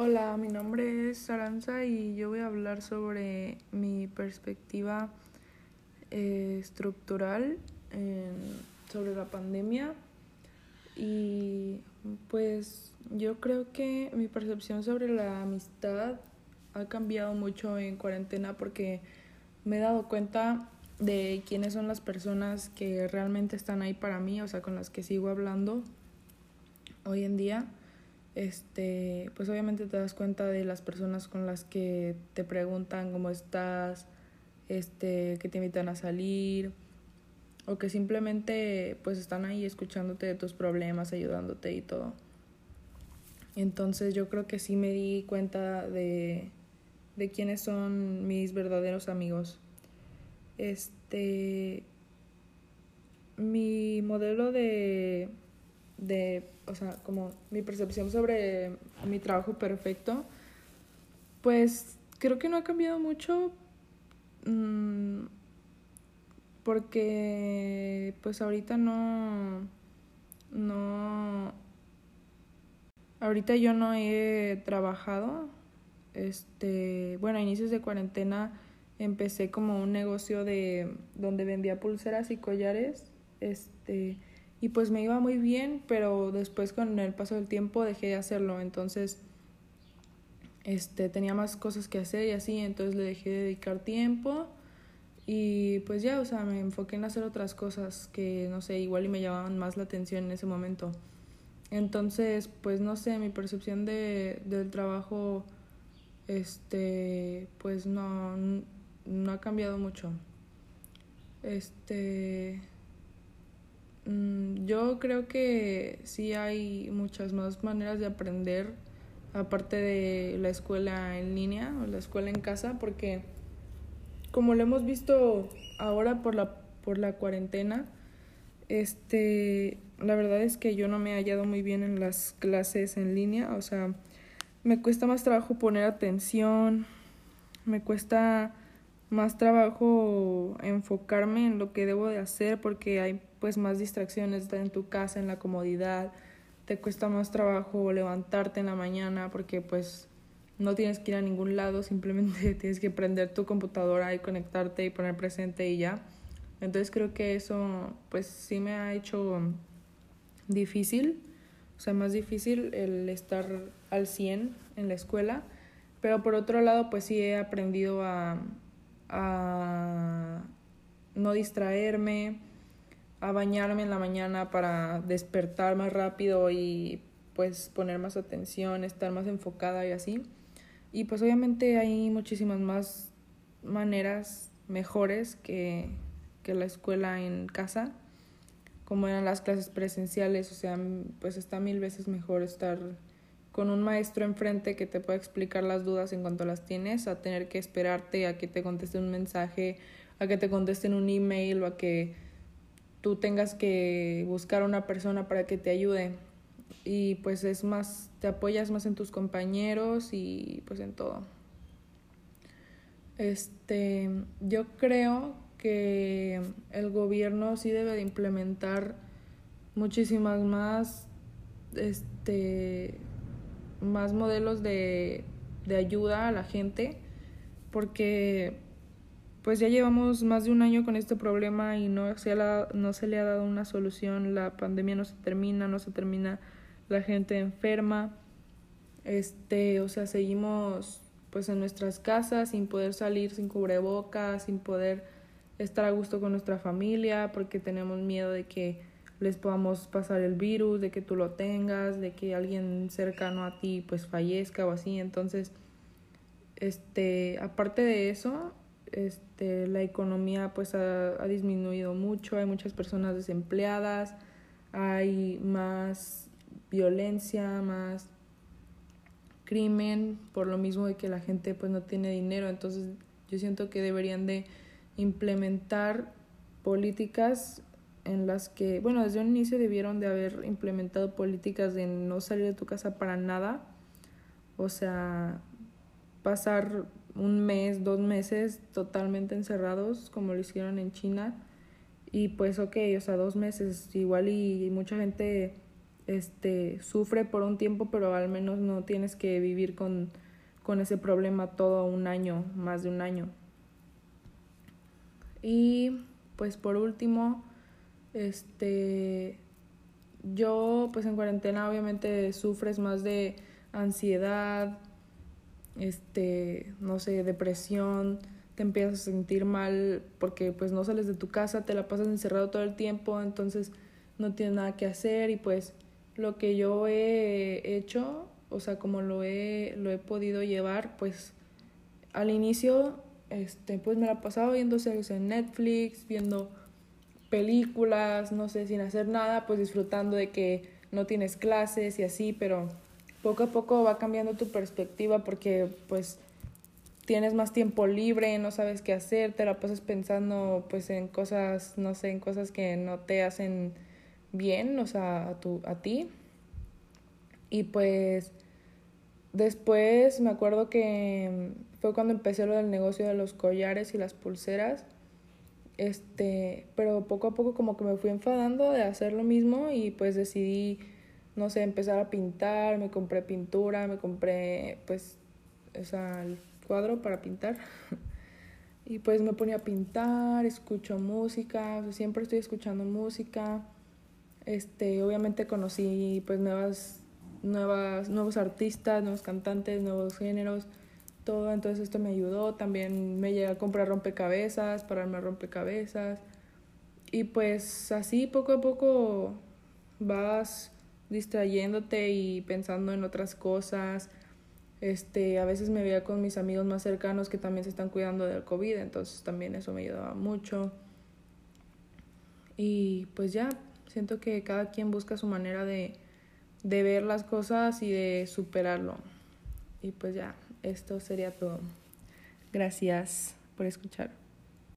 Hola, mi nombre es Aranza y yo voy a hablar sobre mi perspectiva eh, estructural sobre la pandemia. Y pues yo creo que mi percepción sobre la amistad ha cambiado mucho en cuarentena porque me he dado cuenta de quiénes son las personas que realmente están ahí para mí, o sea, con las que sigo hablando hoy en día este, pues obviamente te das cuenta de las personas con las que te preguntan cómo estás, este, que te invitan a salir o que simplemente pues están ahí escuchándote de tus problemas, ayudándote y todo. Entonces yo creo que sí me di cuenta de, de quiénes son mis verdaderos amigos. Este mi modelo de de, o sea, como mi percepción sobre mi trabajo perfecto, pues creo que no ha cambiado mucho mm, porque pues ahorita no, no, ahorita yo no he trabajado, este, bueno, a inicios de cuarentena empecé como un negocio de donde vendía pulseras y collares, este, y pues me iba muy bien, pero después con el paso del tiempo dejé de hacerlo, entonces este tenía más cosas que hacer y así, entonces le dejé de dedicar tiempo y pues ya, o sea, me enfoqué en hacer otras cosas que no sé, igual y me llamaban más la atención en ese momento. Entonces, pues no sé, mi percepción de, del trabajo este pues no no ha cambiado mucho. Este yo creo que sí hay muchas más maneras de aprender, aparte de la escuela en línea o la escuela en casa, porque como lo hemos visto ahora por la, por la cuarentena, este, la verdad es que yo no me he hallado muy bien en las clases en línea, o sea, me cuesta más trabajo poner atención, me cuesta más trabajo enfocarme en lo que debo de hacer porque hay pues más distracciones, en tu casa, en la comodidad, te cuesta más trabajo levantarte en la mañana porque pues no tienes que ir a ningún lado, simplemente tienes que prender tu computadora y conectarte y poner presente y ya. Entonces creo que eso pues sí me ha hecho difícil, o sea, más difícil el estar al 100 en la escuela, pero por otro lado pues sí he aprendido a a no distraerme, a bañarme en la mañana para despertar más rápido y pues poner más atención, estar más enfocada y así. Y pues obviamente hay muchísimas más maneras mejores que, que la escuela en casa, como eran las clases presenciales, o sea, pues está mil veces mejor estar con un maestro enfrente que te pueda explicar las dudas en cuanto las tienes, a tener que esperarte a que te conteste un mensaje, a que te contesten un email o a que tú tengas que buscar a una persona para que te ayude. Y pues es más, te apoyas más en tus compañeros y pues en todo. Este, yo creo que el gobierno sí debe de implementar muchísimas más este más modelos de, de ayuda a la gente porque pues ya llevamos más de un año con este problema y no se, la, no se le ha dado una solución, la pandemia no se termina, no se termina, la gente enferma, este, o sea, seguimos pues en nuestras casas sin poder salir sin cubrebocas, sin poder estar a gusto con nuestra familia porque tenemos miedo de que les podamos pasar el virus, de que tú lo tengas, de que alguien cercano a ti pues fallezca o así. Entonces, este, aparte de eso, este, la economía pues ha, ha disminuido mucho, hay muchas personas desempleadas, hay más violencia, más crimen, por lo mismo de que la gente pues no tiene dinero. Entonces, yo siento que deberían de implementar políticas en las que, bueno, desde un inicio debieron de haber implementado políticas de no salir de tu casa para nada, o sea, pasar un mes, dos meses totalmente encerrados, como lo hicieron en China, y pues ok, o sea, dos meses igual y, mucha gente este, sufre por un tiempo, pero al menos no tienes que vivir con, con ese problema todo un año, más de un año. Y pues por último, este, yo pues en cuarentena obviamente sufres más de ansiedad, este, no sé, depresión, te empiezas a sentir mal porque pues no sales de tu casa, te la pasas encerrado todo el tiempo, entonces no tienes nada que hacer y pues lo que yo he hecho, o sea, como lo he, lo he podido llevar, pues al inicio, este, pues me la pasaba viendo series en Netflix, viendo películas, no sé, sin hacer nada, pues disfrutando de que no tienes clases y así, pero poco a poco va cambiando tu perspectiva porque pues tienes más tiempo libre, no sabes qué hacer, te la pasas pensando pues en cosas, no sé, en cosas que no te hacen bien, o sea, a, tu, a ti. Y pues después me acuerdo que fue cuando empecé lo del negocio de los collares y las pulseras. Este, pero poco a poco como que me fui enfadando de hacer lo mismo y pues decidí, no sé, empezar a pintar, me compré pintura, me compré pues esa, el cuadro para pintar. y pues me ponía a pintar, escucho música, siempre estoy escuchando música. Este, obviamente conocí pues nuevas, nuevas, nuevos artistas, nuevos cantantes, nuevos géneros, todo. Entonces esto me ayudó. También me llegué a comprar rompecabezas, pararme a rompecabezas. Y pues así poco a poco vas distrayéndote y pensando en otras cosas. Este, a veces me veía con mis amigos más cercanos que también se están cuidando del COVID, entonces también eso me ayudaba mucho. Y pues ya, Siento que cada quien busca su manera de, de ver las cosas y de superarlo. Y pues ya, esto sería todo. Gracias por escuchar.